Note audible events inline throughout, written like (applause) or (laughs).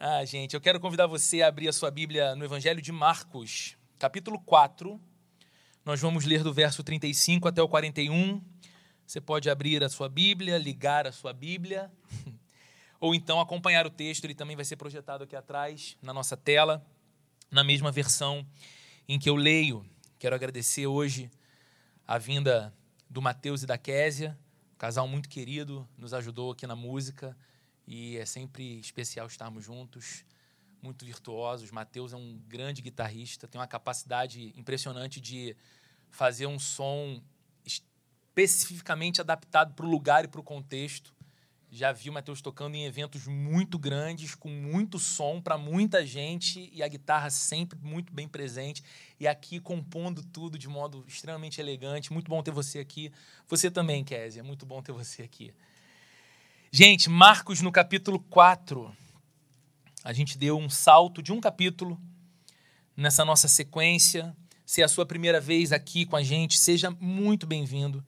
Ah, gente, eu quero convidar você a abrir a sua Bíblia no Evangelho de Marcos, capítulo 4. Nós vamos ler do verso 35 até o 41. Você pode abrir a sua Bíblia, ligar a sua Bíblia, (laughs) ou então acompanhar o texto, ele também vai ser projetado aqui atrás, na nossa tela, na mesma versão em que eu leio. Quero agradecer hoje a vinda do Mateus e da Késia, um casal muito querido, nos ajudou aqui na música e é sempre especial estarmos juntos, muito virtuosos. Mateus é um grande guitarrista, tem uma capacidade impressionante de fazer um som especificamente adaptado para o lugar e para o contexto. Já vi o Matheus tocando em eventos muito grandes, com muito som para muita gente e a guitarra sempre muito bem presente. E aqui compondo tudo de modo extremamente elegante. Muito bom ter você aqui. Você também, Kézia, muito bom ter você aqui. Gente, Marcos no capítulo 4. A gente deu um salto de um capítulo nessa nossa sequência. Se é a sua primeira vez aqui com a gente, seja muito bem-vindo.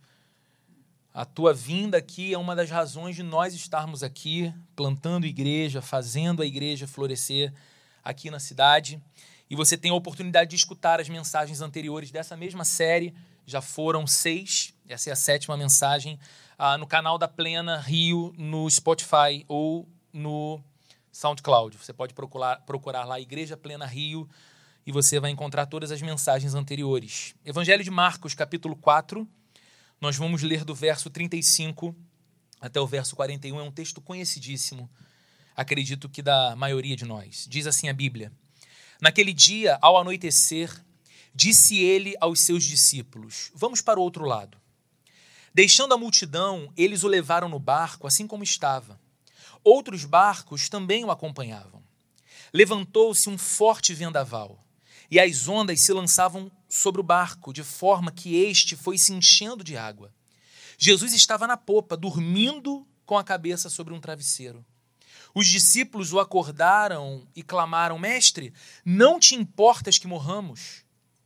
A tua vinda aqui é uma das razões de nós estarmos aqui, plantando igreja, fazendo a igreja florescer aqui na cidade. E você tem a oportunidade de escutar as mensagens anteriores dessa mesma série. Já foram seis, essa é a sétima mensagem ah, no canal da Plena Rio no Spotify ou no SoundCloud. Você pode procurar, procurar lá Igreja Plena Rio e você vai encontrar todas as mensagens anteriores. Evangelho de Marcos, capítulo 4. Nós vamos ler do verso 35 até o verso 41. É um texto conhecidíssimo, acredito que da maioria de nós. Diz assim a Bíblia: Naquele dia, ao anoitecer, disse ele aos seus discípulos: Vamos para o outro lado. Deixando a multidão, eles o levaram no barco, assim como estava. Outros barcos também o acompanhavam. Levantou-se um forte vendaval, e as ondas se lançavam sobre o barco, de forma que este foi se enchendo de água. Jesus estava na popa, dormindo com a cabeça sobre um travesseiro. Os discípulos o acordaram e clamaram: Mestre, não te importas que morramos?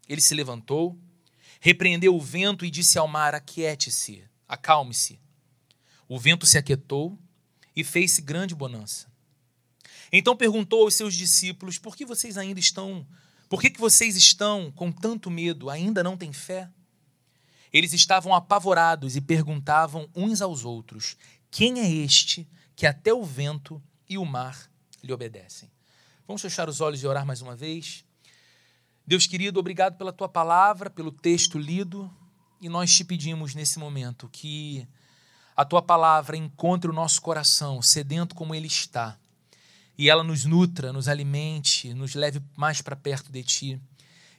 Ele se levantou repreendeu o vento e disse ao mar: Aquiete-se, acalme-se. O vento se aquietou e fez-se grande bonança. Então perguntou aos seus discípulos: Por que vocês ainda estão? Por que, que vocês estão com tanto medo? Ainda não têm fé? Eles estavam apavorados e perguntavam uns aos outros: Quem é este que até o vento e o mar lhe obedecem? Vamos fechar os olhos e orar mais uma vez? Deus querido, obrigado pela tua palavra, pelo texto lido, e nós te pedimos nesse momento que a tua palavra encontre o nosso coração sedento como ele está, e ela nos nutra, nos alimente, nos leve mais para perto de ti,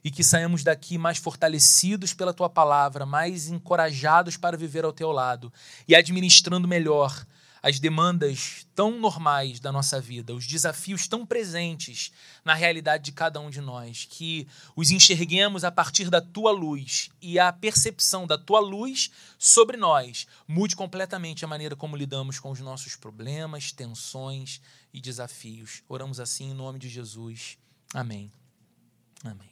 e que saímos daqui mais fortalecidos pela tua palavra, mais encorajados para viver ao teu lado e administrando melhor as demandas tão normais da nossa vida, os desafios tão presentes na realidade de cada um de nós, que os enxerguemos a partir da tua luz e a percepção da tua luz sobre nós mude completamente a maneira como lidamos com os nossos problemas, tensões e desafios. Oramos assim em nome de Jesus. Amém. Amém.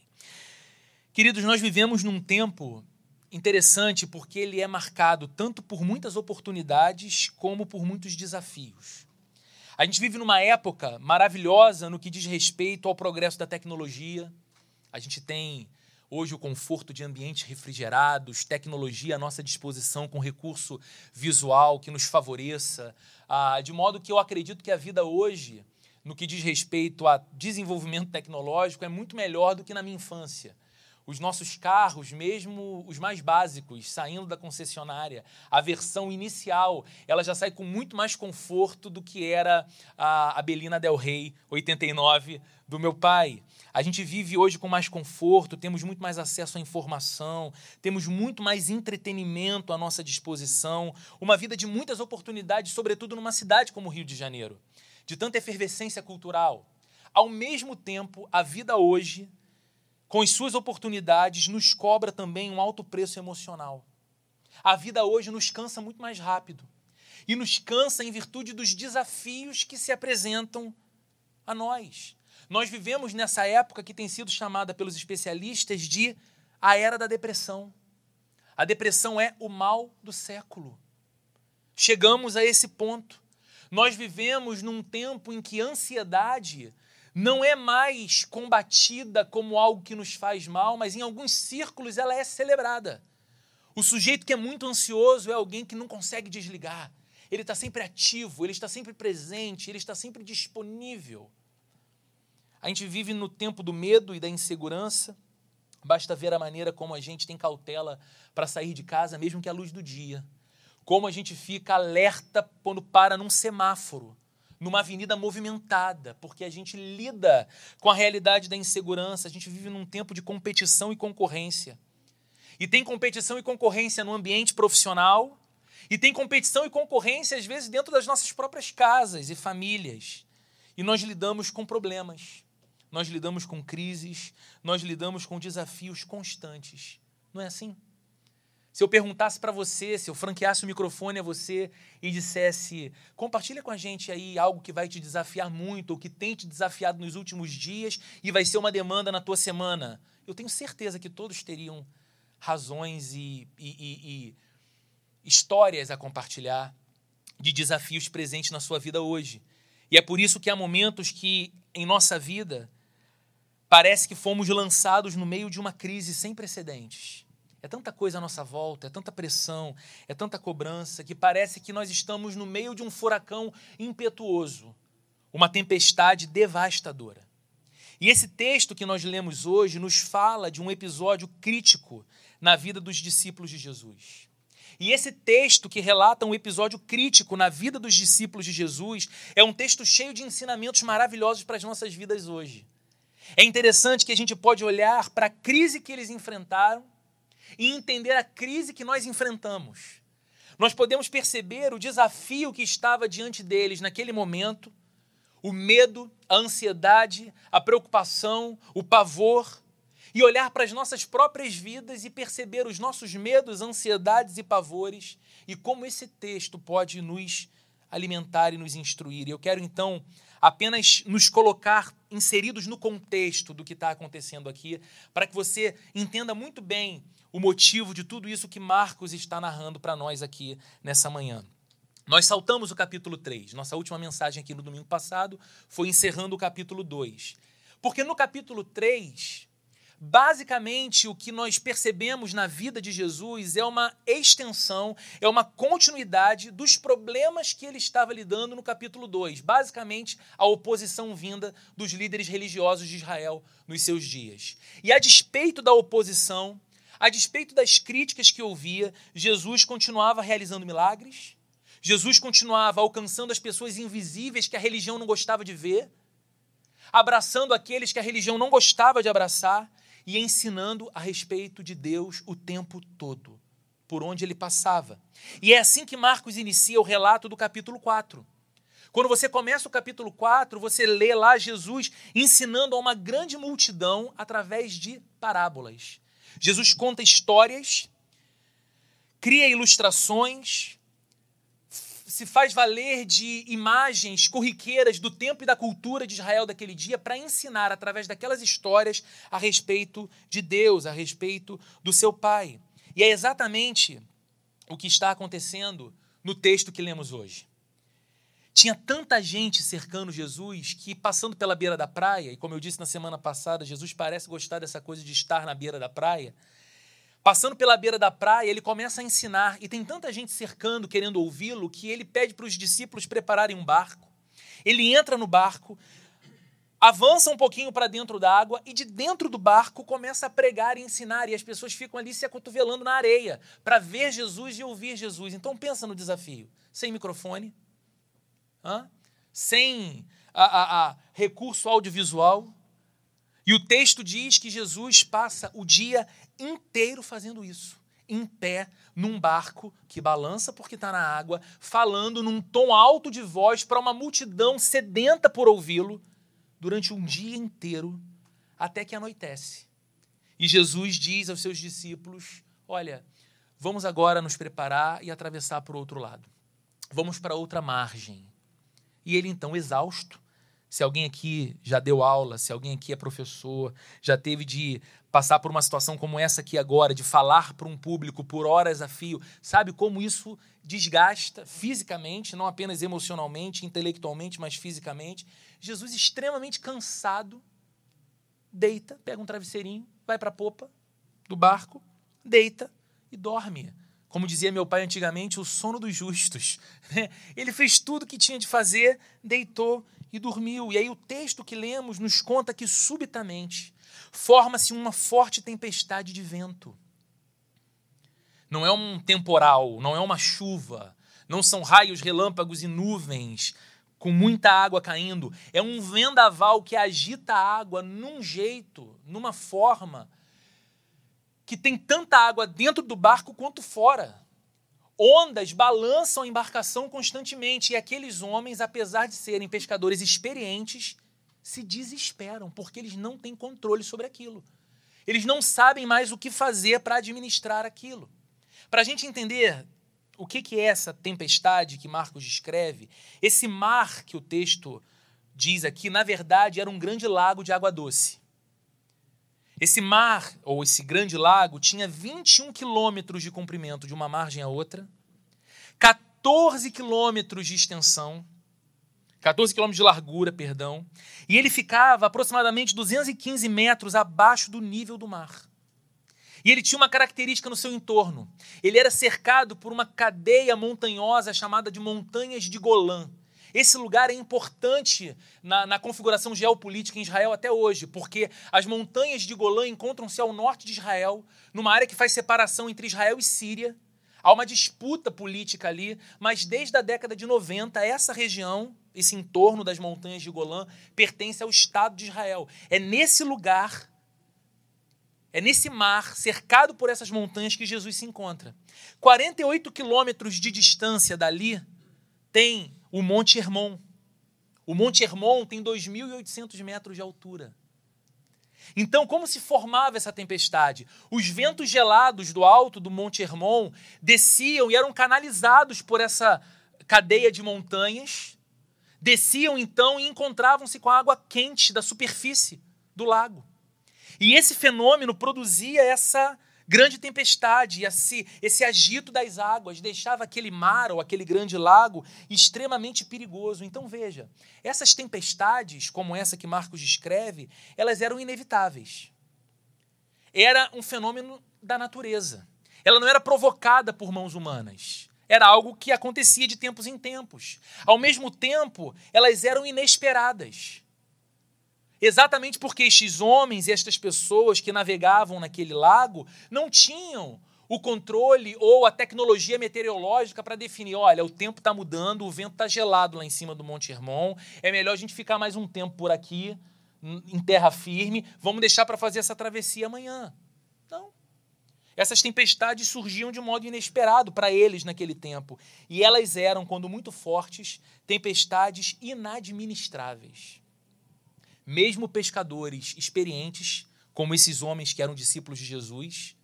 Queridos, nós vivemos num tempo interessante porque ele é marcado tanto por muitas oportunidades como por muitos desafios. A gente vive numa época maravilhosa no que diz respeito ao progresso da tecnologia. A gente tem hoje o conforto de ambientes refrigerados, tecnologia à nossa disposição com recurso visual que nos favoreça, ah, de modo que eu acredito que a vida hoje, no que diz respeito a desenvolvimento tecnológico, é muito melhor do que na minha infância os nossos carros, mesmo os mais básicos, saindo da concessionária, a versão inicial, ela já sai com muito mais conforto do que era a, a Belina Del Rey 89 do meu pai. A gente vive hoje com mais conforto, temos muito mais acesso à informação, temos muito mais entretenimento à nossa disposição, uma vida de muitas oportunidades, sobretudo numa cidade como o Rio de Janeiro, de tanta efervescência cultural. Ao mesmo tempo, a vida hoje com as suas oportunidades, nos cobra também um alto preço emocional. A vida hoje nos cansa muito mais rápido e nos cansa em virtude dos desafios que se apresentam a nós. Nós vivemos nessa época que tem sido chamada pelos especialistas de a era da depressão. A depressão é o mal do século. Chegamos a esse ponto. Nós vivemos num tempo em que ansiedade não é mais combatida como algo que nos faz mal, mas em alguns círculos ela é celebrada. O sujeito que é muito ansioso é alguém que não consegue desligar. Ele está sempre ativo, ele está sempre presente, ele está sempre disponível. A gente vive no tempo do medo e da insegurança. Basta ver a maneira como a gente tem cautela para sair de casa, mesmo que à luz do dia como a gente fica alerta quando para num semáforo, numa avenida movimentada, porque a gente lida com a realidade da insegurança, a gente vive num tempo de competição e concorrência. E tem competição e concorrência no ambiente profissional, e tem competição e concorrência, às vezes, dentro das nossas próprias casas e famílias. E nós lidamos com problemas, nós lidamos com crises, nós lidamos com desafios constantes. Não é assim? Se eu perguntasse para você, se eu franqueasse o microfone a você e dissesse: compartilha com a gente aí algo que vai te desafiar muito, ou que tem te desafiado nos últimos dias e vai ser uma demanda na tua semana, eu tenho certeza que todos teriam razões e, e, e, e histórias a compartilhar de desafios presentes na sua vida hoje. E é por isso que há momentos que em nossa vida parece que fomos lançados no meio de uma crise sem precedentes é tanta coisa à nossa volta, é tanta pressão, é tanta cobrança, que parece que nós estamos no meio de um furacão impetuoso, uma tempestade devastadora. E esse texto que nós lemos hoje nos fala de um episódio crítico na vida dos discípulos de Jesus. E esse texto que relata um episódio crítico na vida dos discípulos de Jesus é um texto cheio de ensinamentos maravilhosos para as nossas vidas hoje. É interessante que a gente pode olhar para a crise que eles enfrentaram e entender a crise que nós enfrentamos. Nós podemos perceber o desafio que estava diante deles naquele momento, o medo, a ansiedade, a preocupação, o pavor, e olhar para as nossas próprias vidas e perceber os nossos medos, ansiedades e pavores e como esse texto pode nos alimentar e nos instruir. Eu quero então apenas nos colocar inseridos no contexto do que está acontecendo aqui, para que você entenda muito bem o motivo de tudo isso que Marcos está narrando para nós aqui nessa manhã. Nós saltamos o capítulo 3. Nossa última mensagem aqui no domingo passado foi encerrando o capítulo 2. Porque no capítulo 3, basicamente o que nós percebemos na vida de Jesus é uma extensão, é uma continuidade dos problemas que ele estava lidando no capítulo 2. Basicamente, a oposição vinda dos líderes religiosos de Israel nos seus dias. E a despeito da oposição, a despeito das críticas que ouvia, Jesus continuava realizando milagres, Jesus continuava alcançando as pessoas invisíveis que a religião não gostava de ver, abraçando aqueles que a religião não gostava de abraçar e ensinando a respeito de Deus o tempo todo, por onde ele passava. E é assim que Marcos inicia o relato do capítulo 4. Quando você começa o capítulo 4, você lê lá Jesus ensinando a uma grande multidão através de parábolas. Jesus conta histórias, cria ilustrações, se faz valer de imagens corriqueiras do tempo e da cultura de Israel daquele dia para ensinar através daquelas histórias a respeito de Deus, a respeito do seu Pai. E é exatamente o que está acontecendo no texto que lemos hoje. Tinha tanta gente cercando Jesus que, passando pela beira da praia, e como eu disse na semana passada, Jesus parece gostar dessa coisa de estar na beira da praia. Passando pela beira da praia, ele começa a ensinar, e tem tanta gente cercando, querendo ouvi-lo, que ele pede para os discípulos prepararem um barco. Ele entra no barco, avança um pouquinho para dentro da água e de dentro do barco começa a pregar e ensinar e as pessoas ficam ali se acotovelando na areia para ver Jesus e ouvir Jesus. Então pensa no desafio. Sem microfone, Hã? sem a, a, a recurso audiovisual. E o texto diz que Jesus passa o dia inteiro fazendo isso, em pé, num barco que balança porque está na água, falando num tom alto de voz para uma multidão sedenta por ouvi-lo, durante um dia inteiro, até que anoitece. E Jesus diz aos seus discípulos: Olha, vamos agora nos preparar e atravessar para o outro lado. Vamos para outra margem. E ele, então, exausto, se alguém aqui já deu aula, se alguém aqui é professor, já teve de passar por uma situação como essa aqui agora, de falar para um público por horas a fio, sabe como isso desgasta fisicamente, não apenas emocionalmente, intelectualmente, mas fisicamente. Jesus, extremamente cansado, deita, pega um travesseirinho, vai para a popa do barco, deita e dorme. Como dizia meu pai antigamente, o sono dos justos. (laughs) Né? Ele fez tudo o que tinha de fazer, deitou e dormiu. E aí o texto que lemos nos conta que subitamente forma-se uma forte tempestade de vento. Não é um temporal, não é uma chuva, não são raios, relâmpagos e nuvens com muita água caindo. É um vendaval que agita a água num jeito, numa forma que tem tanta água dentro do barco quanto fora. Ondas balançam a embarcação constantemente e aqueles homens, apesar de serem pescadores experientes, se desesperam porque eles não têm controle sobre aquilo. Eles não sabem mais o que fazer para administrar aquilo. Para a gente entender o que, que é essa tempestade que Marcos descreve, esse mar que o texto diz aqui, na verdade, era um grande lago de água doce. Esse mar, ou esse grande lago, tinha 21 quilômetros de comprimento de uma margem à outra, 14 quilômetros de extensão, 14 quilômetros de largura, perdão, e ele ficava aproximadamente 215 metros abaixo do nível do mar. E ele tinha uma característica no seu entorno. Ele era cercado por uma cadeia montanhosa chamada de Montanhas de Golã. Esse lugar é importante na, na, configuração geopolítica em Israel até hoje, porque as montanhas de Golã encontram-se ao norte de Israel, numa área que faz separação entre Israel e Síria. Há uma disputa política ali, mas desde a década de 90, essa região, esse entorno das montanhas de Golã, pertence ao Estado de Israel. É nesse lugar é nesse mar, cercado por essas montanhas, que Jesus se encontra. 48 quilômetros de distância dali tem o Monte Hermon. O Monte Hermon tem 2.800 metros de altura. Então, como se formava essa tempestade? Os ventos gelados do alto do Monte Hermon desciam e eram canalizados por essa cadeia de montanhas, desciam então e encontravam-se com a água quente da superfície do lago. E esse fenômeno produzia essa grande tempestade, esse, esse agito das águas, deixava aquele mar ou aquele grande lago extremamente perigoso. Então veja, essas tempestades, como essa que Marcos descreve, elas eram inevitáveis. Era um fenômeno da natureza. Ela não era provocada por mãos humanas. Era algo que acontecia de tempos em tempos. Ao mesmo tempo, elas eram inesperadas. Exatamente porque estes homens e estas pessoas que navegavam naquele lago não tinham o controle ou a tecnologia meteorológica para definir: olha, o tempo está mudando, o vento está gelado lá em cima do Monte Hermon, é melhor a gente ficar mais um tempo por aqui, em terra firme, vamos deixar para fazer essa travessia amanhã. Não. Essas tempestades surgiam de modo inesperado para eles naquele tempo. E elas eram, quando muito fortes, tempestades inadministráveis. Mesmo pescadores experientes, como esses homens que eram discípulos de Jesus,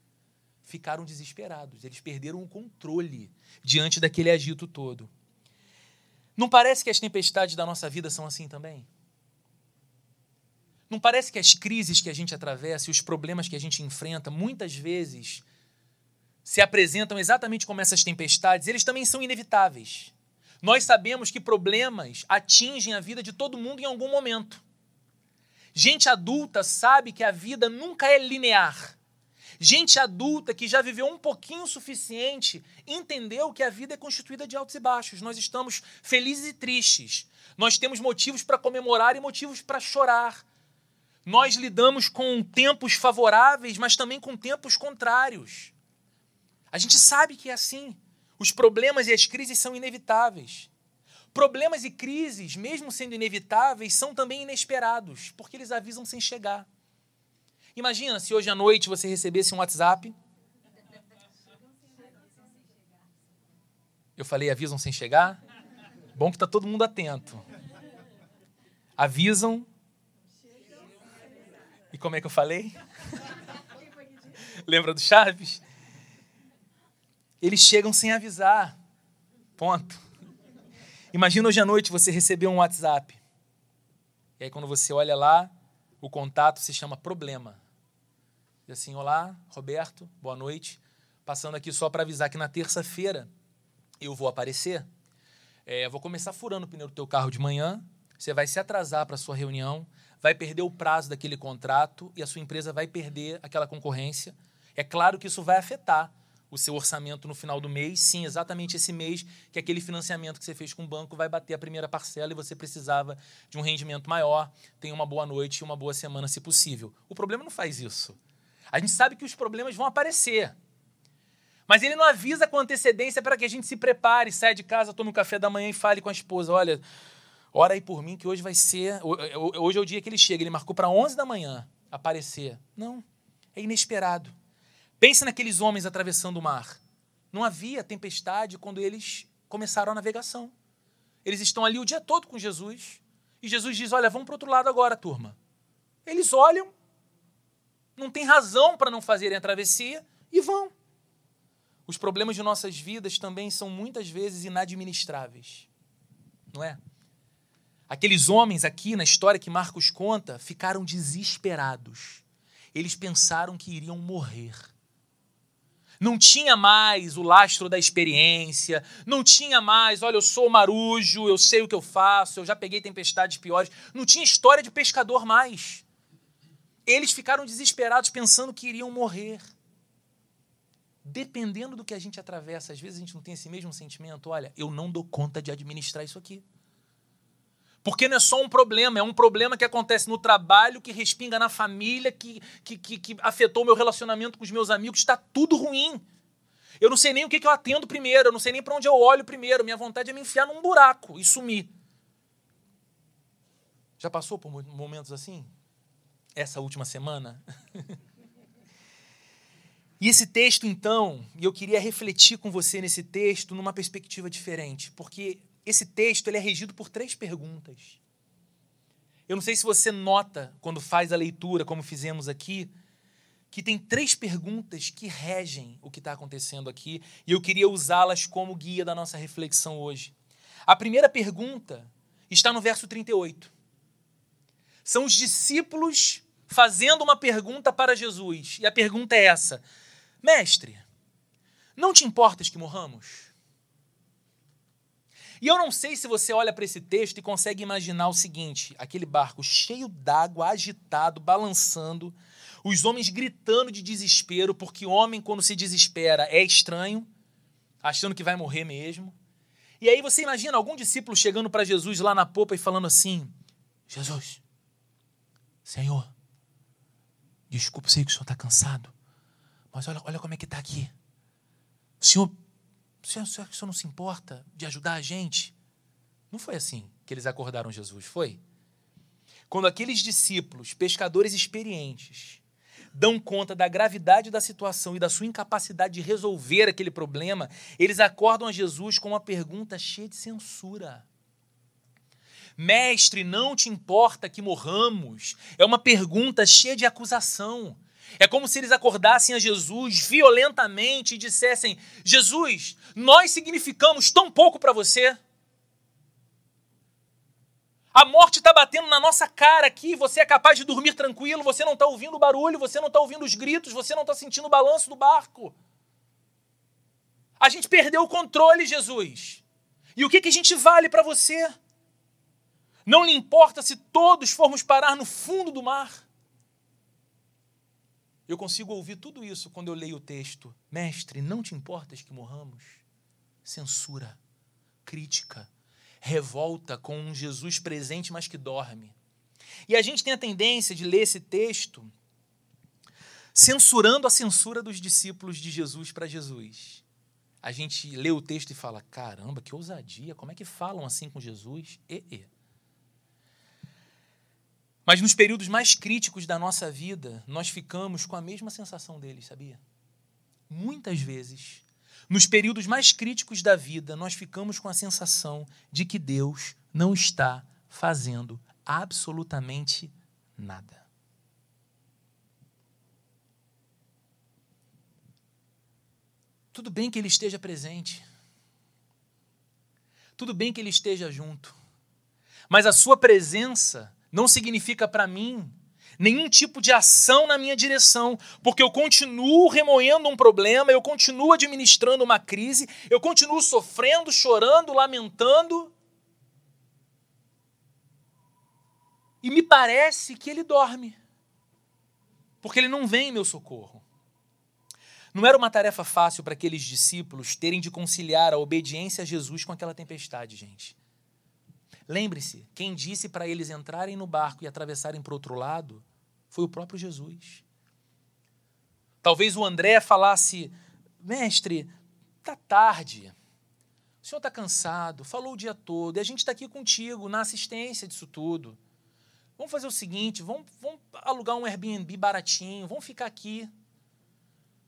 ficaram desesperados. Eles perderam o controle diante daquele agito todo. Não parece que as tempestades da nossa vida são assim também? Não parece que as crises que a gente atravessa e os problemas que a gente enfrenta, muitas vezes, se apresentam exatamente como essas tempestades, eles também são inevitáveis. Nós sabemos que problemas atingem a vida de todo mundo em algum momento. Gente adulta sabe que a vida nunca é linear. Gente adulta que já viveu um pouquinho o suficiente entendeu que a vida é constituída de altos e baixos. Nós estamos felizes e tristes. Nós temos motivos para comemorar e motivos para chorar. Nós lidamos com tempos favoráveis, mas também com tempos contrários. A gente sabe que é assim. Os problemas e as crises são inevitáveis. Problemas e crises, mesmo sendo inevitáveis, são também inesperados, porque eles avisam sem chegar. Imagina se hoje à noite você recebesse um WhatsApp. Eu falei avisam sem chegar? Bom que está todo mundo atento. Avisam. E como é que eu falei? (laughs) Lembra do Chaves? Eles chegam sem avisar. Ponto. Imagina hoje à noite você receber um WhatsApp. E aí, quando você olha lá, o contato se chama problema. E assim, olá, Roberto, boa noite. Passando aqui só para avisar que na terça-feira eu vou aparecer. É, vou começar furando o pneu do teu carro de manhã, você vai se atrasar para a sua reunião, vai perder o prazo daquele contrato e a sua empresa vai perder aquela concorrência. É claro que isso vai afetar o seu orçamento no final do mês, sim, exatamente esse mês que aquele financiamento que você fez com o banco vai bater a primeira parcela e você precisava de um rendimento maior. Tenha uma boa noite e uma boa semana, se possível. O problema não faz isso. A gente sabe que os problemas vão aparecer. Mas ele não avisa com antecedência para que a gente se prepare, saia de casa, tome um café da manhã e fale com a esposa: olha, ora aí por mim que hoje vai ser. Hoje é o dia que ele chega. Ele marcou para 11 da manhã aparecer. Não, é inesperado. Pense naqueles homens atravessando o mar. Não havia tempestade quando eles começaram a navegação. Eles estão ali o dia todo com Jesus. E Jesus diz: Olha, vamos para o outro lado agora, turma. Eles olham, não tem razão para não fazerem a travessia e vão. Os problemas de nossas vidas também são muitas vezes inadministráveis, não é? Aqueles homens aqui na história que Marcos conta ficaram desesperados. Eles pensaram que iriam morrer não tinha mais o lastro da experiência, não tinha mais, olha, eu sou marujo, eu sei o que eu faço, eu já peguei tempestades piores. Não tinha história de pescador mais. Eles ficaram desesperados pensando que iriam morrer. Dependendo do que a gente atravessa, às vezes a gente não tem esse mesmo sentimento. Olha, eu não dou conta de administrar isso aqui. Porque não é só um problema, é um problema que acontece no trabalho, que respinga na família, que, que, que, que afetou meu relacionamento com os meus amigos. Está tudo ruim. Eu não sei nem o que, que eu atendo primeiro, eu não sei nem para onde eu olho primeiro. Minha vontade é me enfiar num buraco e sumir. Já passou por momentos assim? Essa última semana? (laughs) e esse texto, então, e eu queria refletir com você nesse texto numa perspectiva diferente, porque esse texto ele é regido por três perguntas. Eu não sei se você nota, quando faz a leitura, como fizemos aqui, que tem três perguntas que regem o que está acontecendo aqui, e eu queria usá-las como guia da nossa reflexão hoje. A primeira pergunta está no verso 38. São os discípulos fazendo uma pergunta para Jesus, e a pergunta é essa: Mestre, não te importas que morramos? E eu não sei se você olha para esse texto e consegue imaginar o seguinte: aquele barco cheio d'água, agitado, balançando, os homens gritando de desespero, porque homem, quando se desespera, é estranho, achando que vai morrer mesmo. E aí você imagina algum discípulo chegando para Jesus lá na popa e falando assim: Jesus, Senhor, desculpa, sei que o senhor está cansado, mas olha, olha como é que está aqui. O senhor Senhor, que o senhor não se importa de ajudar a gente? Não foi assim que eles acordaram Jesus, foi? Quando aqueles discípulos, pescadores experientes, dão conta da gravidade da situação e da sua incapacidade de resolver aquele problema, eles acordam a Jesus com uma pergunta cheia de censura. Mestre, não te importa que morramos? É uma pergunta cheia de acusação. É como se eles acordassem a Jesus violentamente e dissessem: Jesus, nós significamos tão pouco para você. A morte está batendo na nossa cara aqui, você é capaz de dormir tranquilo, você não está ouvindo o barulho, você não está ouvindo os gritos, você não está sentindo o balanço do barco. A gente perdeu o controle, Jesus. E o que, que a gente vale para você? Não lhe importa se todos formos parar no fundo do mar. Eu consigo ouvir tudo isso quando eu leio o texto. Mestre, não te importas que morramos? Censura, crítica, revolta com um Jesus presente, mas que dorme. E a gente tem a tendência de ler esse texto censurando a censura dos discípulos de Jesus para Jesus. A gente lê o texto e fala: caramba, que ousadia, como é que falam assim com Jesus? E, e. Mas nos períodos mais críticos da nossa vida, nós ficamos com a mesma sensação deles, sabia? Muitas vezes, nos períodos mais críticos da vida, nós ficamos com a sensação de que Deus não está fazendo absolutamente nada. Tudo bem que Ele esteja presente. Tudo bem que Ele esteja junto. Mas a Sua presença não significa para mim nenhum tipo de ação na minha direção, porque eu continuo remoendo um problema, eu continuo administrando uma crise, eu continuo sofrendo, chorando, lamentando. E me parece que ele dorme, porque ele não vem em meu socorro. Não era uma tarefa fácil para aqueles discípulos terem de conciliar a obediência a Jesus com aquela tempestade, gente. Lembre-se, quem disse para eles entrarem no barco e atravessarem para o outro lado foi o próprio Jesus. Talvez o André falasse: Mestre, está tarde, o senhor está cansado, falou o dia todo, e a gente está aqui contigo na assistência disso tudo. Vamos fazer o seguinte: vamos, vamos alugar um Airbnb baratinho, vamos ficar aqui.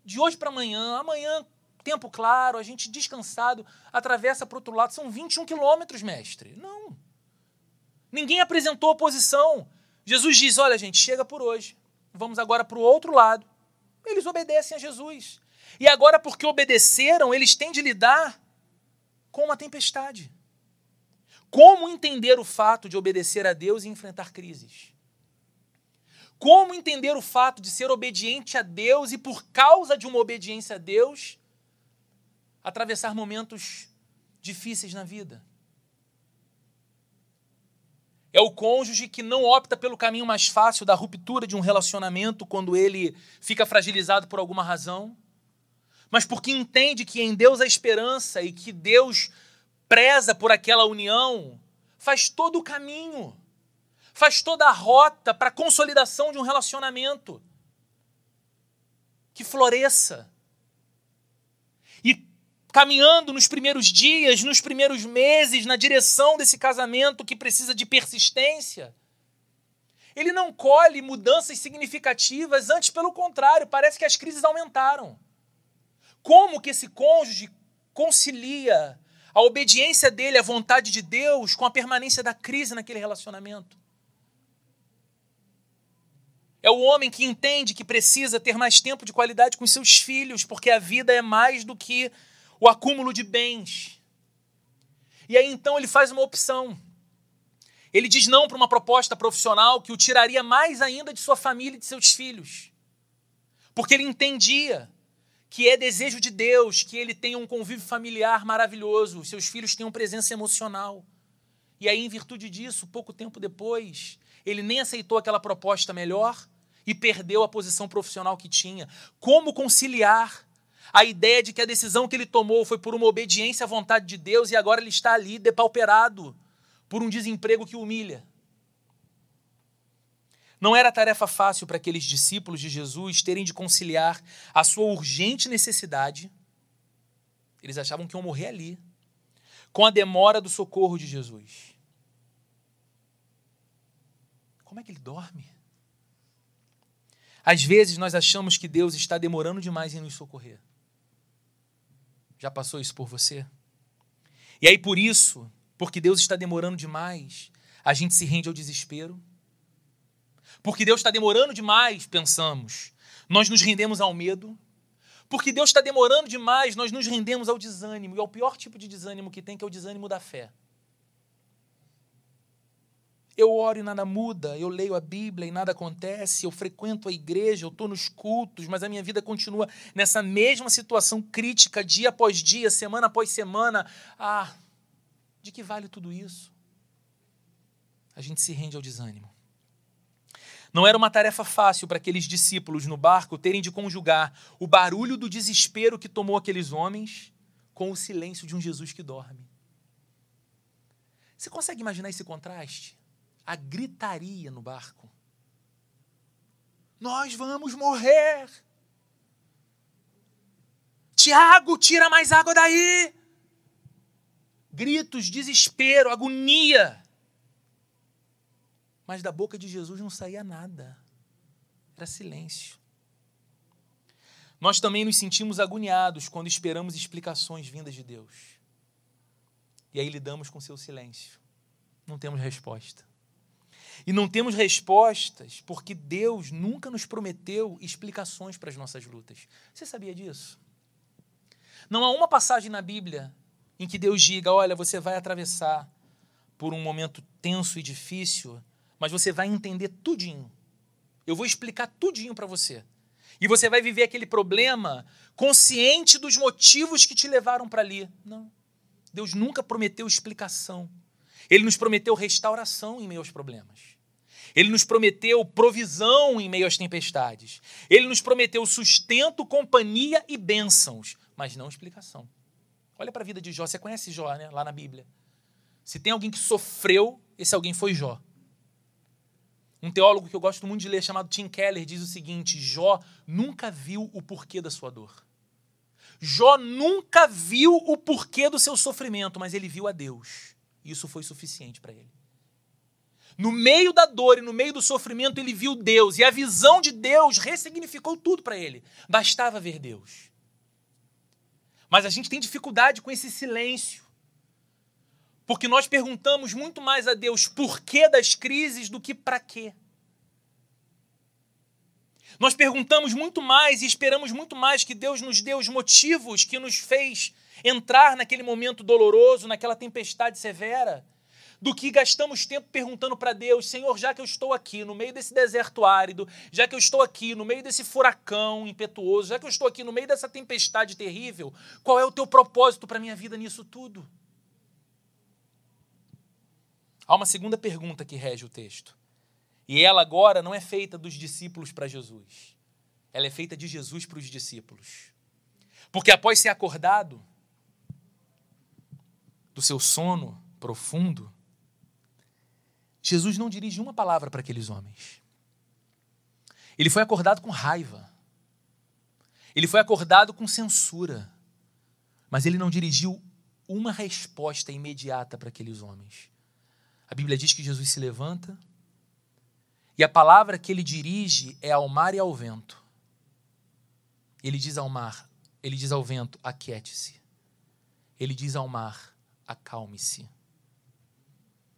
De hoje para amanhã, amanhã, tempo claro, a gente descansado, atravessa para outro lado. São 21 quilômetros, mestre. Não. Ninguém apresentou oposição. Jesus diz: olha, gente, chega por hoje. Vamos agora para o outro lado. Eles obedecem a Jesus. E agora, porque obedeceram, eles têm de lidar com uma tempestade. Como entender o fato de obedecer a Deus e enfrentar crises? Como entender o fato de ser obediente a Deus e, por causa de uma obediência a Deus, atravessar momentos difíceis na vida? É o cônjuge que não opta pelo caminho mais fácil da ruptura de um relacionamento quando ele fica fragilizado por alguma razão, mas porque entende que em Deus há esperança e que Deus preza por aquela união, faz todo o caminho, faz toda a rota para a consolidação de um relacionamento que floresça. Caminhando nos primeiros dias, nos primeiros meses, na direção desse casamento que precisa de persistência. Ele não colhe mudanças significativas, antes pelo contrário, parece que as crises aumentaram. Como que esse cônjuge concilia a obediência dele à vontade de Deus com a permanência da crise naquele relacionamento? É o homem que entende que precisa ter mais tempo de qualidade com seus filhos, porque a vida é mais do que o acúmulo de bens. E aí então ele faz uma opção. Ele diz não para uma proposta profissional que o tiraria mais ainda de sua família e de seus filhos. Porque ele entendia que é desejo de Deus que ele tenha um convívio familiar maravilhoso, seus filhos tenham presença emocional. E aí, em virtude disso, pouco tempo depois, ele nem aceitou aquela proposta melhor e perdeu a posição profissional que tinha. Como conciliar a ideia de que a decisão que ele tomou foi por uma obediência à vontade de Deus e agora ele está ali depauperado por um desemprego que humilha. Não era tarefa fácil para aqueles discípulos de Jesus terem de conciliar a sua urgente necessidade, eles achavam que iam morrer ali, com a demora do socorro de Jesus. Como é que ele dorme? Às vezes nós achamos que Deus está demorando demais em nos socorrer. Já passou isso por você? E aí, por isso, porque Deus está demorando demais, a gente se rende ao desespero. Porque Deus está demorando demais, pensamos, nós nos rendemos ao medo. Porque Deus está demorando demais, nós nos rendemos ao desânimo. E ao pior tipo de desânimo que tem, que é o desânimo da fé. Eu oro e nada muda, eu leio a Bíblia e nada acontece, eu frequento a igreja, eu estou nos cultos, mas a minha vida continua nessa mesma situação crítica, dia após dia, semana após semana. Ah, de que vale tudo isso? A gente se rende ao desânimo. Não era uma tarefa fácil para aqueles discípulos no barco terem de conjugar o barulho do desespero que tomou aqueles homens com o silêncio de um Jesus que dorme. Você consegue imaginar esse contraste? A gritaria no barco. Nós vamos morrer. Tiago, tira mais água daí. Gritos, desespero, agonia. Mas da boca de Jesus não saía nada. Era silêncio. Nós também nos sentimos agoniados quando esperamos explicações vindas de Deus. E aí lidamos com seu silêncio. Não temos resposta. E não temos respostas porque Deus nunca nos prometeu explicações para as nossas lutas. Você sabia disso? Não há uma passagem na Bíblia em que Deus diga: olha, você vai atravessar por um momento tenso e difícil, mas você vai entender tudinho Eu vou explicar tudinho para você. E você vai viver aquele problema consciente dos motivos que te levaram para ali. Não. Deus nunca prometeu explicação. Ele nos prometeu restauração em meio aos problemas. Ele nos prometeu provisão em meio às tempestades. Ele nos prometeu sustento, companhia e bênçãos, mas não explicação. Olha para a vida de Jó. Você conhece Jó, né? Lá na Bíblia. Se tem alguém que sofreu, esse alguém foi Jó. Um teólogo que eu gosto muito de ler, chamado Tim Keller, diz o seguinte: Jó nunca viu o porquê da sua dor. Jó nunca viu o porquê do seu sofrimento, mas ele viu a Deus. Isso foi suficiente para ele. No meio da dor e no meio do sofrimento, ele viu Deus, e a visão de Deus ressignificou tudo para ele. Bastava ver Deus. Mas a gente tem dificuldade com esse silêncio. Porque nós perguntamos muito mais a Deus por que das crises do que para quê. Nós perguntamos muito mais e esperamos muito mais que Deus nos dê os motivos que nos fez entrar naquele momento doloroso, naquela tempestade severa, do que gastamos tempo perguntando para Deus: Senhor, já que eu estou aqui no meio desse deserto árido, já que eu estou aqui no meio desse furacão impetuoso, já que eu estou aqui no meio dessa tempestade terrível, qual é o teu propósito para a minha vida nisso tudo? Há uma segunda pergunta que rege o texto. E ela agora não é feita dos discípulos para Jesus. Ela é feita de Jesus para os discípulos. Porque após ser acordado do seu sono profundo, Jesus não dirige uma palavra para aqueles homens. Ele foi acordado com raiva. Ele foi acordado com censura. Mas ele não dirigiu uma resposta imediata para aqueles homens. A Bíblia diz que Jesus se levanta e a palavra que ele dirige é ao mar e ao vento. Ele diz ao mar, ele diz ao vento: aquiete-se. Ele diz ao mar: acalme-se.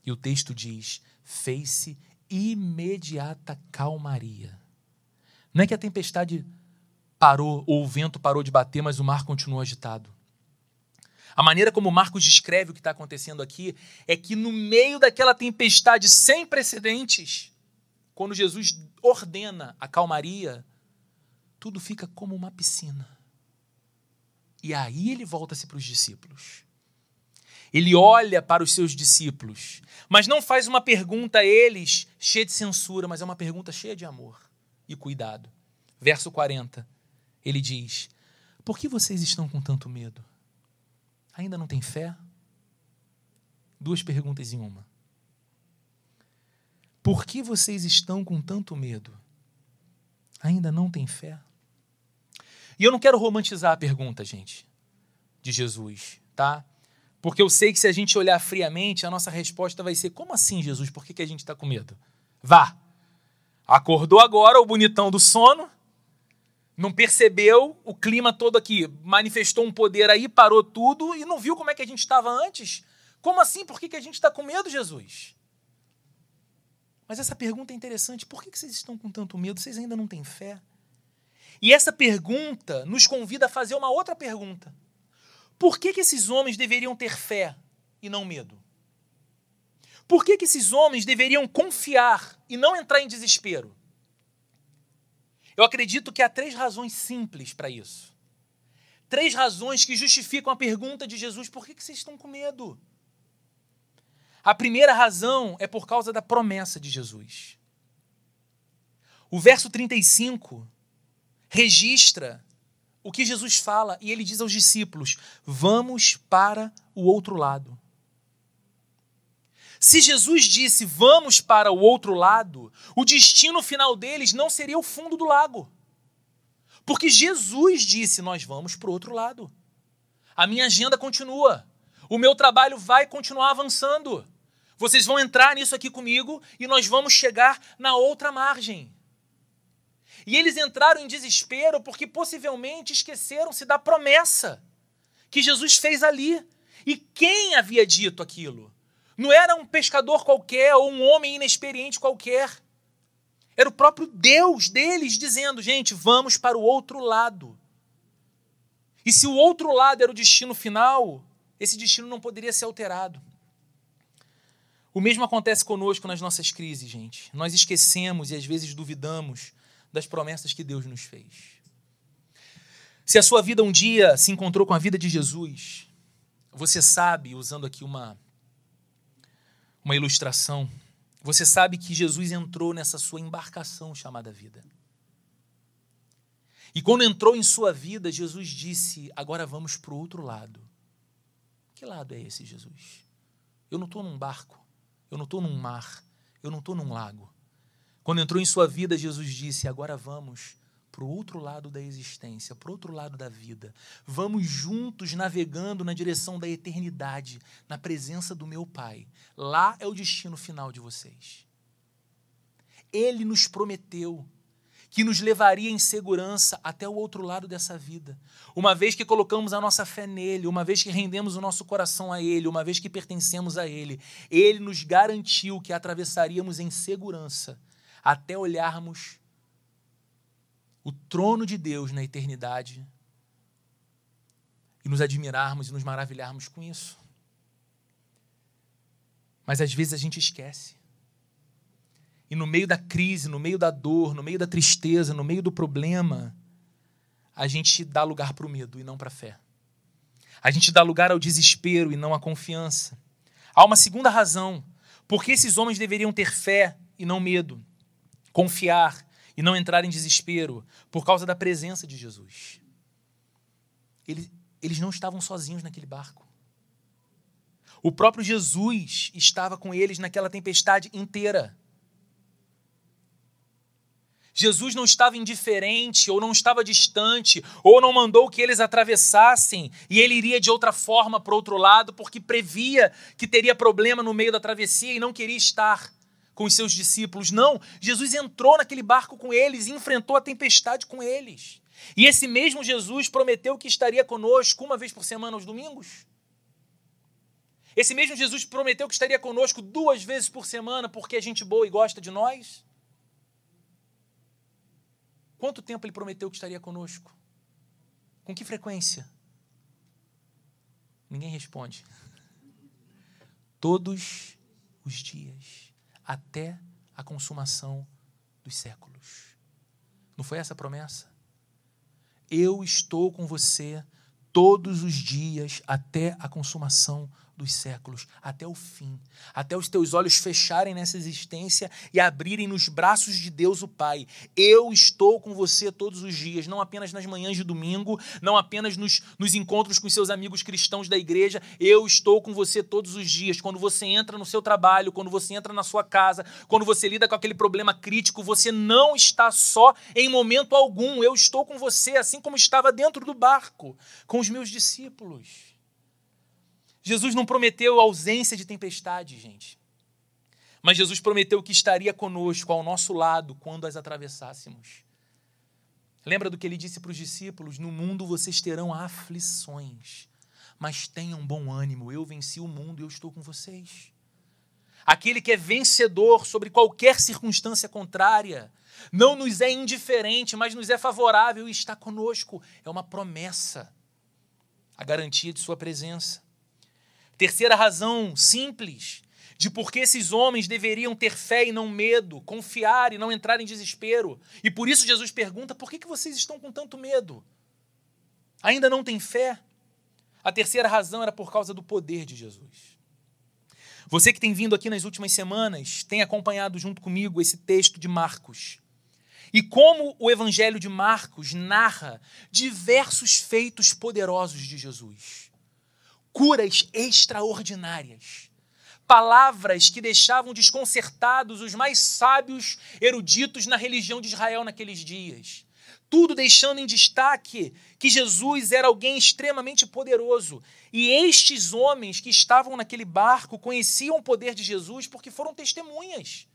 E o texto diz: fez-se imediata calmaria. Não é que a tempestade parou ou o vento parou de bater, mas o mar continuou agitado. A maneira como Marcos descreve o que está acontecendo aqui é que no meio daquela tempestade sem precedentes, quando Jesus ordena a calmaria, tudo fica como uma piscina. E aí ele volta-se para os discípulos. Ele olha para os seus discípulos, mas não faz uma pergunta a eles cheia de censura, mas é uma pergunta cheia de amor e cuidado. Verso 40, ele diz: Por que vocês estão com tanto medo? Ainda não tem fé? Duas perguntas em uma. Por que vocês estão com tanto medo? Ainda não tem fé? E eu não quero romantizar a pergunta, gente, de Jesus, tá? Porque eu sei que se a gente olhar friamente, a nossa resposta vai ser: como assim, Jesus? Por que, que a gente está com medo? Vá! Acordou agora o bonitão do sono, não percebeu o clima todo aqui, manifestou um poder aí, parou tudo e não viu como é que a gente estava antes? Como assim? Por que, que a gente está com medo, Jesus? Mas essa pergunta é interessante. Por que, que vocês estão com tanto medo? Vocês ainda não têm fé? E essa pergunta nos convida a fazer uma outra pergunta. Por que, que esses homens deveriam ter fé e não medo? Por que, que esses homens deveriam confiar e não entrar em desespero? Eu acredito que há três razões simples para isso. Três razões que justificam a pergunta de Jesus: por que vocês estão com medo? A primeira razão é por causa da promessa de Jesus. O verso 35 registra o que Jesus fala e ele diz aos discípulos: Vamos para o outro lado. Se Jesus disse vamos para o outro lado, o destino final deles não seria o fundo do lago. Porque Jesus disse: nós vamos para o outro lado. A minha agenda continua. O meu trabalho vai continuar avançando. Vocês vão entrar nisso aqui comigo e nós vamos chegar na outra margem. E eles entraram em desespero porque possivelmente esqueceram-se da promessa que Jesus fez ali. E quem havia dito aquilo? Não era um pescador qualquer ou um homem inexperiente qualquer. Era o próprio Deus deles dizendo: gente, vamos para o outro lado. E se o outro lado era o destino final, esse destino não poderia ser alterado. O mesmo acontece conosco nas nossas crises, gente. Nós esquecemos e às vezes duvidamos das promessas que Deus nos fez. Se a sua vida um dia se encontrou com a vida de Jesus, você sabe, usando aqui uma, uma ilustração, você sabe que Jesus entrou nessa sua embarcação chamada vida. E quando entrou em sua vida, Jesus disse: Agora vamos para o outro lado. Que lado é esse, Jesus? Eu não estou num barco, eu não estou num mar, eu não estou num lago. Quando entrou em sua vida, Jesus disse: Agora vamos para o outro lado da existência, para o outro lado da vida. Vamos juntos navegando na direção da eternidade, na presença do meu Pai. Lá é o destino final de vocês. Ele nos prometeu que nos levaria em segurança até o outro lado dessa vida. Uma vez que colocamos a nossa fé nele, uma vez que rendemos o nosso coração a ele, uma vez que pertencemos a ele, ele nos garantiu que atravessaríamos em segurança até olharmos o trono de Deus na eternidade e nos admirarmos e nos maravilharmos com isso. Mas às vezes a gente esquece. E no meio da crise, no meio da dor, no meio da tristeza, no meio do problema, a gente dá lugar para o medo e não para a fé. A gente dá lugar ao desespero e não à confiança. Há uma segunda razão. Por que esses homens deveriam ter fé e não medo? Confiar e não entrar em desespero por causa da presença de Jesus. Eles, eles não estavam sozinhos naquele barco. O próprio Jesus estava com eles naquela tempestade inteira. Jesus não estava indiferente, ou não estava distante, ou não mandou que eles atravessassem e ele iria de outra forma para outro lado, porque previa que teria problema no meio da travessia e não queria estar com os seus discípulos. Não, Jesus entrou naquele barco com eles e enfrentou a tempestade com eles. E esse mesmo Jesus prometeu que estaria conosco uma vez por semana aos domingos. Esse mesmo Jesus prometeu que estaria conosco duas vezes por semana porque é gente boa e gosta de nós. Quanto tempo ele prometeu que estaria conosco? Com que frequência? Ninguém responde. Todos os dias até a consumação dos séculos. Não foi essa a promessa? Eu estou com você todos os dias até a consumação dos séculos, até o fim, até os teus olhos fecharem nessa existência e abrirem nos braços de Deus o Pai. Eu estou com você todos os dias, não apenas nas manhãs de domingo, não apenas nos, nos encontros com seus amigos cristãos da igreja, eu estou com você todos os dias. Quando você entra no seu trabalho, quando você entra na sua casa, quando você lida com aquele problema crítico, você não está só em momento algum. Eu estou com você, assim como estava dentro do barco, com os meus discípulos. Jesus não prometeu ausência de tempestade, gente. Mas Jesus prometeu que estaria conosco, ao nosso lado, quando as atravessássemos. Lembra do que ele disse para os discípulos? No mundo vocês terão aflições, mas tenham bom ânimo, eu venci o mundo e eu estou com vocês. Aquele que é vencedor sobre qualquer circunstância contrária, não nos é indiferente, mas nos é favorável e está conosco. É uma promessa, a garantia de Sua presença. Terceira razão simples de por que esses homens deveriam ter fé e não medo, confiar e não entrar em desespero. E por isso Jesus pergunta: por que, vocês estão com tanto medo? Ainda não têm fé? A terceira razão era por causa do poder de Jesus. Você que tem vindo aqui nas últimas semanas tem acompanhado junto comigo esse texto de Marcos. E como o Evangelho de Marcos narra diversos feitos poderosos de Jesus curas extraordinárias. Palavras que deixavam desconcertados os mais sábios eruditos na religião de Israel naqueles dias. Tudo deixando em destaque que Jesus era alguém extremamente poderoso. E estes homens que estavam naquele barco conheciam o poder de Jesus porque foram testemunhas.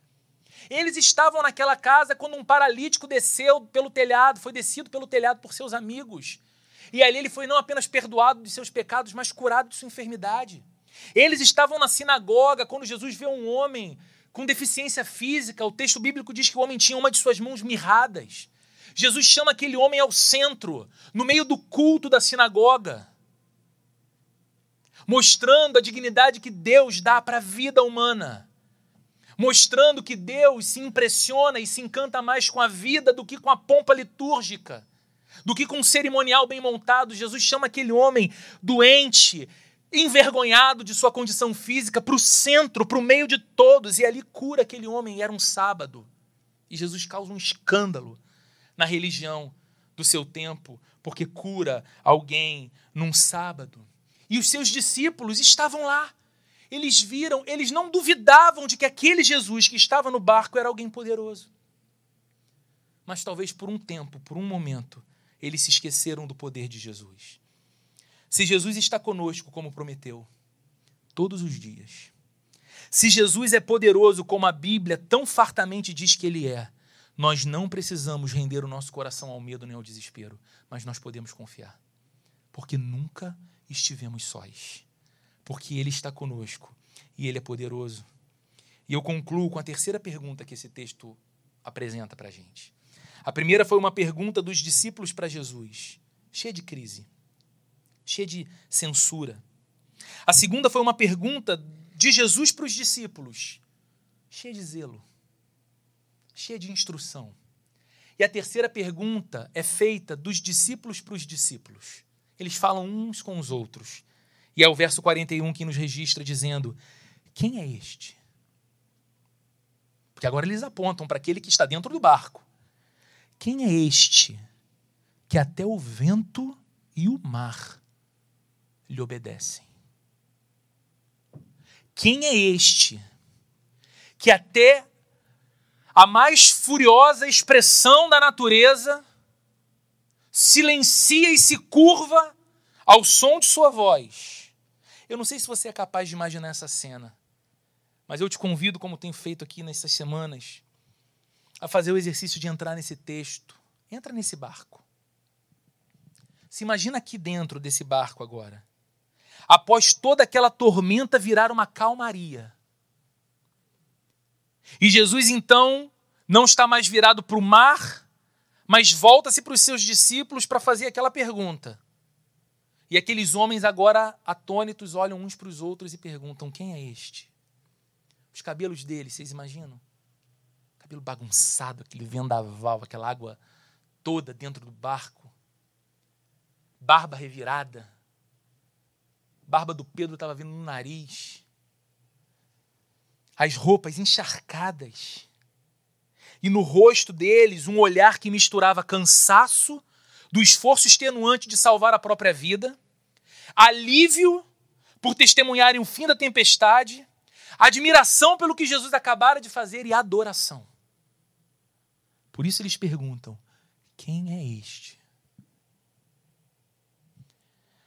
Eles estavam naquela casa quando um paralítico desceu pelo telhado, foi descido pelo telhado por seus amigos. E ali ele foi não apenas perdoado de seus pecados, mas curado de sua enfermidade. Eles estavam na sinagoga quando Jesus vê um homem com deficiência física. O texto bíblico diz que o homem tinha uma de suas mãos mirradas. Jesus chama aquele homem ao centro, no meio do culto da sinagoga, mostrando a dignidade que Deus dá para a vida humana. mostrando que Deus se impressiona e se encanta mais com a vida do que com a pompa litúrgica, do que com um cerimonial bem montado. Jesus chama aquele homem doente, envergonhado de sua condição física, para o centro, para o meio de todos, e ali cura aquele homem. E era um sábado. E Jesus causa um escândalo na religião do seu tempo, porque cura alguém num sábado. E os seus discípulos estavam lá. Eles viram, eles não duvidavam de que aquele Jesus que estava no barco era alguém poderoso. Mas talvez por um tempo, por um momento, eles se esqueceram do poder de Jesus. Se Jesus está conosco, como prometeu, todos os dias. Se Jesus é poderoso, como a Bíblia tão fartamente diz que ele é, nós não precisamos render o nosso coração ao medo nem ao desespero, mas nós podemos confiar, porque nunca estivemos sós, porque Ele está conosco e Ele é poderoso. E eu concluo com a terceira pergunta que esse texto apresenta para a gente. A primeira foi uma pergunta dos discípulos para Jesus, cheia de crise cheia de censura. A segunda foi uma pergunta de Jesus para os discípulos, cheia de zelo, cheia de instrução. E a terceira pergunta é feita dos discípulos para os discípulos. Eles falam uns com os outros. E é o verso 41 que nos registra dizendo: Quem é este? Porque agora eles apontam para aquele que está dentro do barco. Quem é este que até o vento e o mar lhe obedecem. Quem é este que até a mais furiosa expressão da natureza silencia e se curva ao som de sua voz? Eu não sei se você é capaz de imaginar essa cena, mas eu te convido, como tenho feito aqui nessas semanas, a fazer o exercício de entrar nesse texto. Entra nesse barco. Se imagina aqui dentro desse barco agora após toda aquela tormenta virar uma calmaria. E Jesus então não está mais virado para o mar, mas volta-se para os seus discípulos para fazer aquela pergunta. E aqueles homens agora atônitos olham uns para os outros e perguntam: quem é este? Os cabelos dele, vocês imaginam? Cabelo bagunçado, aquele vendaval, aquela água toda dentro do barco. Barba revirada barba do Pedro estava vindo no nariz. As roupas encharcadas. E no rosto deles um olhar que misturava cansaço do esforço extenuante de salvar a própria vida, alívio por testemunharem o fim da tempestade, admiração pelo que Jesus acabara de fazer e adoração. Por isso eles perguntam: quem é este?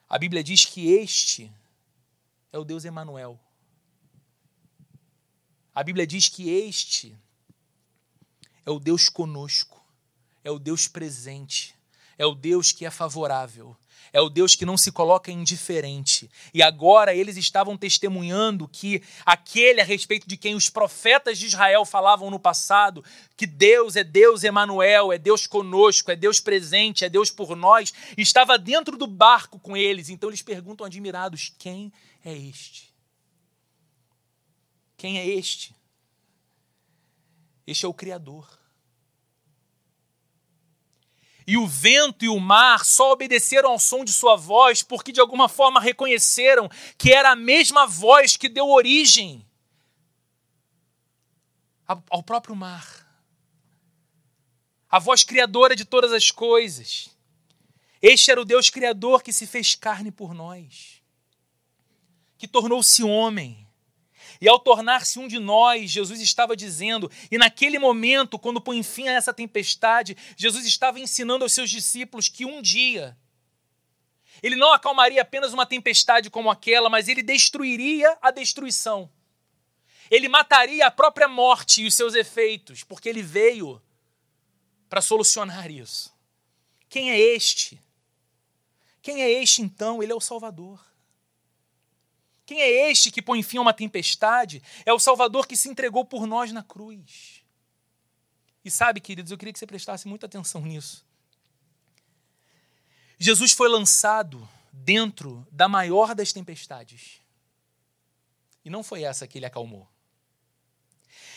A Bíblia diz que este é o Deus Emanuel. A Bíblia diz que este é o Deus conosco, é o Deus presente, é o Deus que é favorável, é o Deus que não se coloca indiferente. E agora eles estavam testemunhando que aquele a respeito de quem os profetas de Israel falavam no passado, que Deus é Deus Emanuel, é Deus conosco, é Deus presente, é Deus por nós, estava dentro do barco com eles. Então eles perguntam admirados: quem é este? Quem é este? Este é o Criador. E o vento e o mar só obedeceram ao som de sua voz porque de alguma forma reconheceram que era a mesma voz que deu origem ao próprio mar. A voz criadora de todas as coisas. Este era o Deus criador que se fez carne por nós, que tornou-se homem e ao tornar-se um de nós, Jesus estava dizendo, e naquele momento, quando põe fim a essa tempestade, Jesus estava ensinando aos seus discípulos que um dia ele não acalmaria apenas uma tempestade como aquela, mas ele destruiria a destruição. Ele mataria a própria morte e os seus efeitos, porque ele veio para solucionar isso. Quem é este? Quem é este então? Ele é o Salvador. Quem é este que põe fim a uma tempestade? É o Salvador que se entregou por nós na cruz. E sabe, queridos, eu queria que você prestasse muita atenção nisso. Jesus foi lançado dentro da maior das tempestades. E não foi essa que ele acalmou.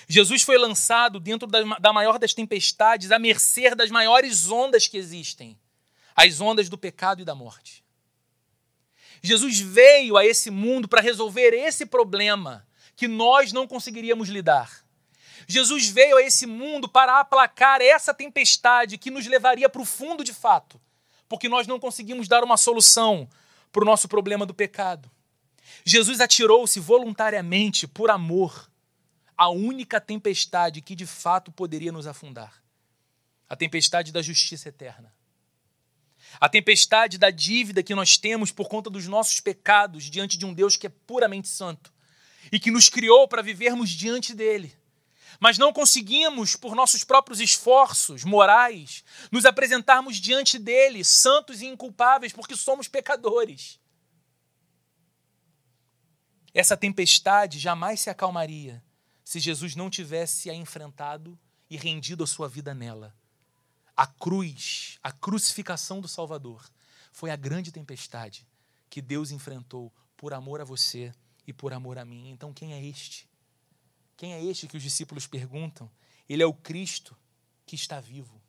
Jesus foi lançado dentro da maior das tempestades, à mercê das maiores ondas que existem as ondas do pecado e da morte. Jesus veio a esse mundo para resolver esse problema que nós não conseguiríamos lidar. Jesus veio a esse mundo para aplacar essa tempestade que nos levaria para o fundo de fato, porque nós não conseguimos dar uma solução para o nosso problema do pecado. Jesus atirou-se voluntariamente por amor à única tempestade que de fato poderia nos afundar a tempestade da justiça eterna. A tempestade da dívida que nós temos por conta dos nossos pecados diante de um Deus que é puramente santo e que nos criou para vivermos diante dele. Mas não conseguimos, por nossos próprios esforços morais, nos apresentarmos diante dele, santos e inculpáveis, porque somos pecadores. Essa tempestade jamais se acalmaria se Jesus não tivesse a enfrentado e rendido a sua vida nela. A cruz, a crucificação do Salvador, foi a grande tempestade que Deus enfrentou por amor a você e por amor a mim. Então, quem é este? Quem é este que os discípulos perguntam? Ele é o Cristo que está vivo.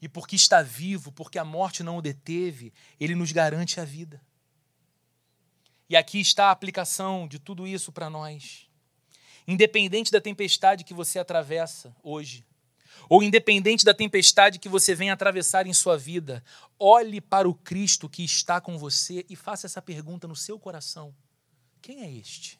E porque está vivo, porque a morte não o deteve, ele nos garante a vida. E aqui está a aplicação de tudo isso para nós. Independente da tempestade que você atravessa hoje, ou independente da tempestade que você vem atravessar em sua vida, olhe para o Cristo que está com você e faça essa pergunta no seu coração: quem é este?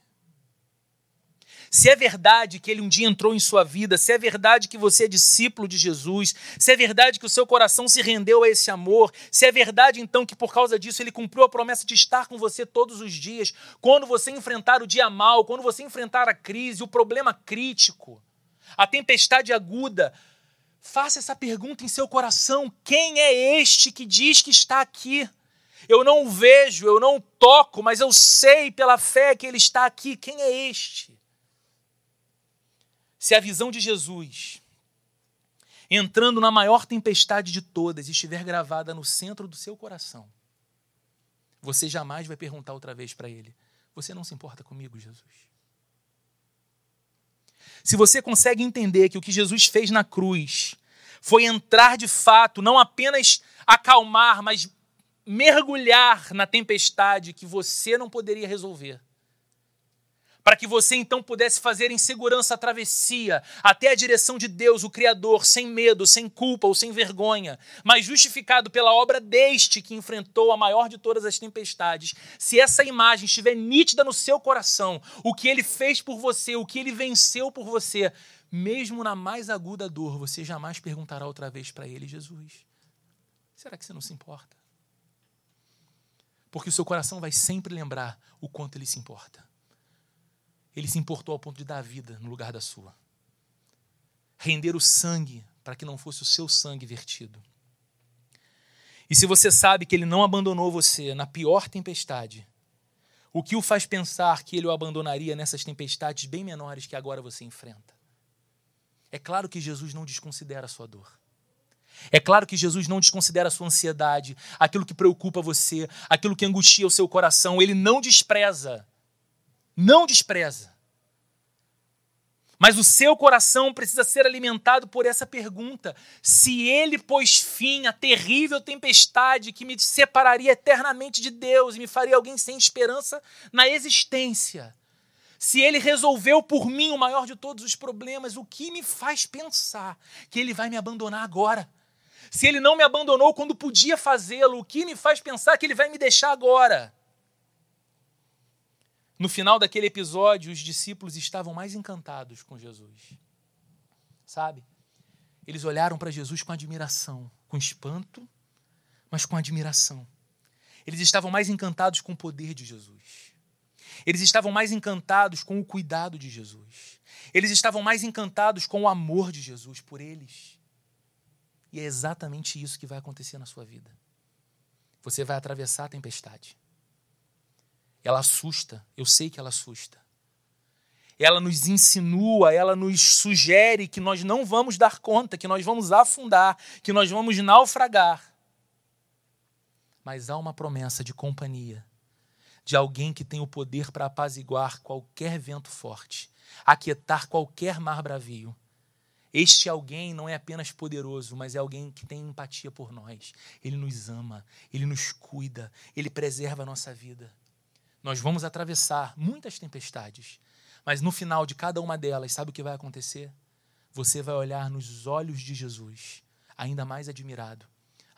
Se é verdade que ele um dia entrou em sua vida, se é verdade que você é discípulo de Jesus, se é verdade que o seu coração se rendeu a esse amor, se é verdade então que por causa disso ele cumpriu a promessa de estar com você todos os dias, quando você enfrentar o dia mal, quando você enfrentar a crise, o problema crítico, a tempestade aguda, faça essa pergunta em seu coração: quem é este que diz que está aqui? Eu não vejo, eu não toco, mas eu sei pela fé que ele está aqui. Quem é este? Se a visão de Jesus, entrando na maior tempestade de todas, estiver gravada no centro do seu coração, você jamais vai perguntar outra vez para ele: Você não se importa comigo, Jesus? Se você consegue entender que o que Jesus fez na cruz foi entrar de fato, não apenas acalmar, mas mergulhar na tempestade que você não poderia resolver para que você então pudesse fazer em segurança a travessia até a direção de Deus, o Criador, sem medo, sem culpa ou sem vergonha, mas justificado pela obra deste que enfrentou a maior de todas as tempestades. Se essa imagem estiver nítida no seu coração, o que ele fez por você, o que ele venceu por você, mesmo na mais aguda dor, você jamais perguntará outra vez para ele, Jesus, será que você não se importa? Porque o seu coração vai sempre lembrar o quanto ele se importa. Ele se importou ao ponto de dar a vida no lugar da sua. Render o sangue para que não fosse o seu sangue vertido. E se você sabe que ele não abandonou você na pior tempestade, o que o faz pensar que ele o abandonaria nessas tempestades bem menores que agora você enfrenta? É claro que Jesus não desconsidera a sua dor. É claro que Jesus não desconsidera a sua ansiedade, aquilo que preocupa você, aquilo que angustia o seu coração. Ele não despreza não despreza. Mas o seu coração precisa ser alimentado por essa pergunta: se ele pôs fim à terrível tempestade que me separaria eternamente de Deus e me faria alguém sem esperança na existência, se ele resolveu por mim o maior de todos os problemas, o que me faz pensar que ele vai me abandonar agora? Se ele não me abandonou quando podia fazê-lo, o que me faz pensar que ele vai me deixar agora? No final daquele episódio, os discípulos estavam mais encantados com Jesus. Sabe? Eles olharam para Jesus com admiração, com espanto, mas com admiração. Eles estavam mais encantados com o poder de Jesus. Eles estavam mais encantados com o cuidado de Jesus. Eles estavam mais encantados com o amor de Jesus por eles. E é exatamente isso que vai acontecer na sua vida. Você vai atravessar a tempestade. Ela assusta, eu sei que ela assusta. Ela nos insinua, ela nos sugere que nós não vamos dar conta, que nós vamos afundar, que nós vamos naufragar. Mas há uma promessa de companhia, de alguém que tem o poder para apaziguar qualquer vento forte aquietar qualquer mar bravio. Este alguém não é apenas poderoso, mas é alguém que tem empatia por nós. Ele nos ama, ele nos cuida, ele preserva a nossa vida. Nós vamos atravessar muitas tempestades, mas no final de cada uma delas, sabe o que vai acontecer? Você vai olhar nos olhos de Jesus, ainda mais admirado,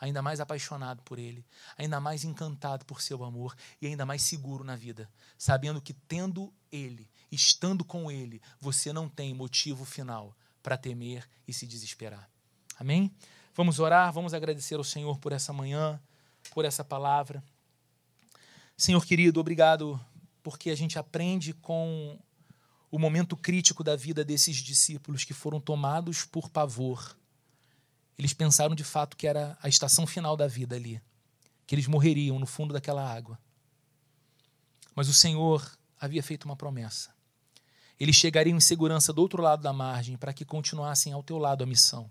ainda mais apaixonado por Ele, ainda mais encantado por seu amor e ainda mais seguro na vida, sabendo que tendo Ele, estando com Ele, você não tem motivo final para temer e se desesperar. Amém? Vamos orar, vamos agradecer ao Senhor por essa manhã, por essa palavra. Senhor querido, obrigado porque a gente aprende com o momento crítico da vida desses discípulos que foram tomados por pavor eles pensaram de fato que era a estação final da vida ali, que eles morreriam no fundo daquela água. Mas o Senhor havia feito uma promessa. Eles chegariam em segurança do outro lado da margem para que continuassem ao teu lado a missão.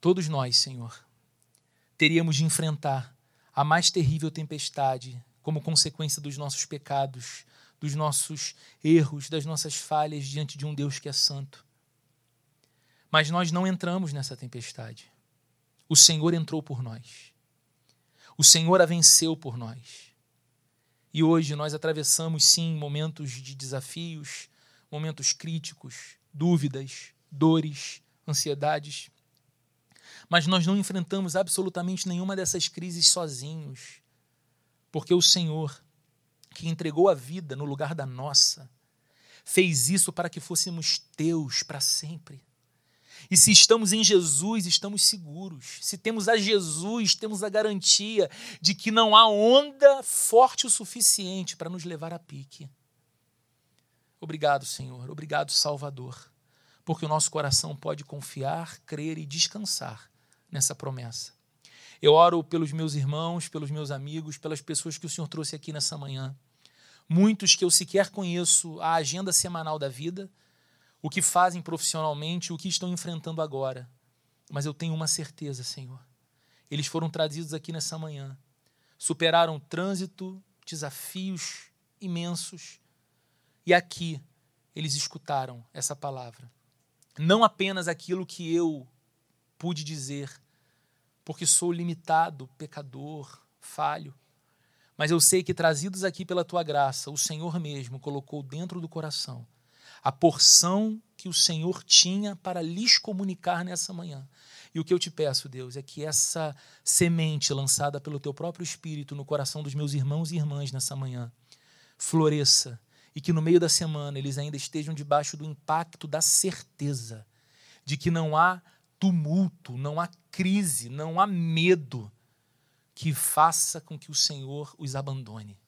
Todos nós, Senhor, teríamos de enfrentar a mais terrível tempestade como consequência dos nossos pecados, dos nossos erros, das nossas falhas diante de um Deus que é santo. Mas nós não entramos nessa tempestade. O Senhor entrou por nós. O Senhor a venceu por nós. E hoje nós atravessamos, sim, momentos de desafios, momentos críticos, dúvidas, dores, ansiedades. Mas nós não enfrentamos absolutamente nenhuma dessas crises sozinhos, porque o Senhor, que entregou a vida no lugar da nossa, fez isso para que fôssemos teus para sempre. E se estamos em Jesus, estamos seguros. Se temos a Jesus, temos a garantia de que não há onda forte o suficiente para nos levar a pique. Obrigado, Senhor. Obrigado, Salvador. Porque o nosso coração pode confiar, crer e descansar nessa promessa. Eu oro pelos meus irmãos, pelos meus amigos, pelas pessoas que o Senhor trouxe aqui nessa manhã. Muitos que eu sequer conheço a agenda semanal da vida, o que fazem profissionalmente, o que estão enfrentando agora. Mas eu tenho uma certeza, Senhor. Eles foram trazidos aqui nessa manhã, superaram trânsito, desafios imensos, e aqui eles escutaram essa palavra. Não apenas aquilo que eu pude dizer, porque sou limitado, pecador, falho, mas eu sei que trazidos aqui pela tua graça, o Senhor mesmo colocou dentro do coração a porção que o Senhor tinha para lhes comunicar nessa manhã. E o que eu te peço, Deus, é que essa semente lançada pelo teu próprio Espírito no coração dos meus irmãos e irmãs nessa manhã floresça e que no meio da semana eles ainda estejam debaixo do impacto da certeza de que não há tumulto, não há crise, não há medo que faça com que o Senhor os abandone.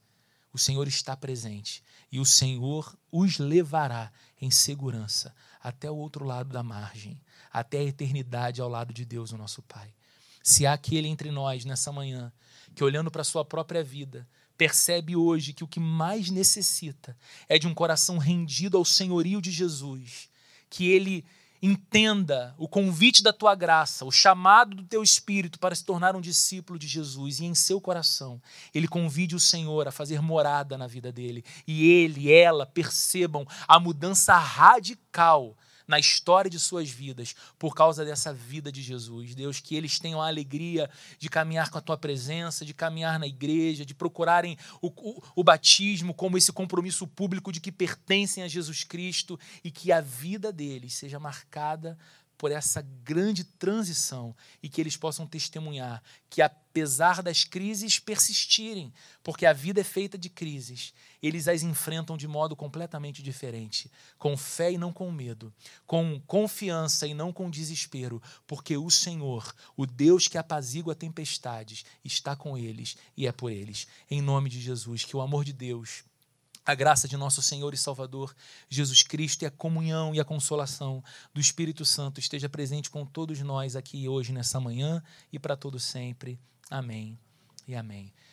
O Senhor está presente e o Senhor os levará em segurança até o outro lado da margem, até a eternidade ao lado de Deus, o nosso Pai. Se há aquele entre nós nessa manhã que, olhando para a sua própria vida, percebe hoje que o que mais necessita é de um coração rendido ao senhorio de Jesus, que ele entenda o convite da tua graça, o chamado do teu espírito para se tornar um discípulo de Jesus e em seu coração ele convide o Senhor a fazer morada na vida dele e ele e ela percebam a mudança radical na história de suas vidas por causa dessa vida de Jesus. Deus, que eles tenham a alegria de caminhar com a tua presença, de caminhar na igreja, de procurarem o, o, o batismo como esse compromisso público de que pertencem a Jesus Cristo e que a vida deles seja marcada por essa grande transição e que eles possam testemunhar que, apesar das crises persistirem, porque a vida é feita de crises, eles as enfrentam de modo completamente diferente, com fé e não com medo, com confiança e não com desespero, porque o Senhor, o Deus que apazigua tempestades, está com eles e é por eles. Em nome de Jesus, que o amor de Deus a graça de nosso Senhor e Salvador Jesus Cristo e a comunhão e a consolação do Espírito Santo esteja presente com todos nós aqui hoje nessa manhã e para todo sempre. Amém e amém.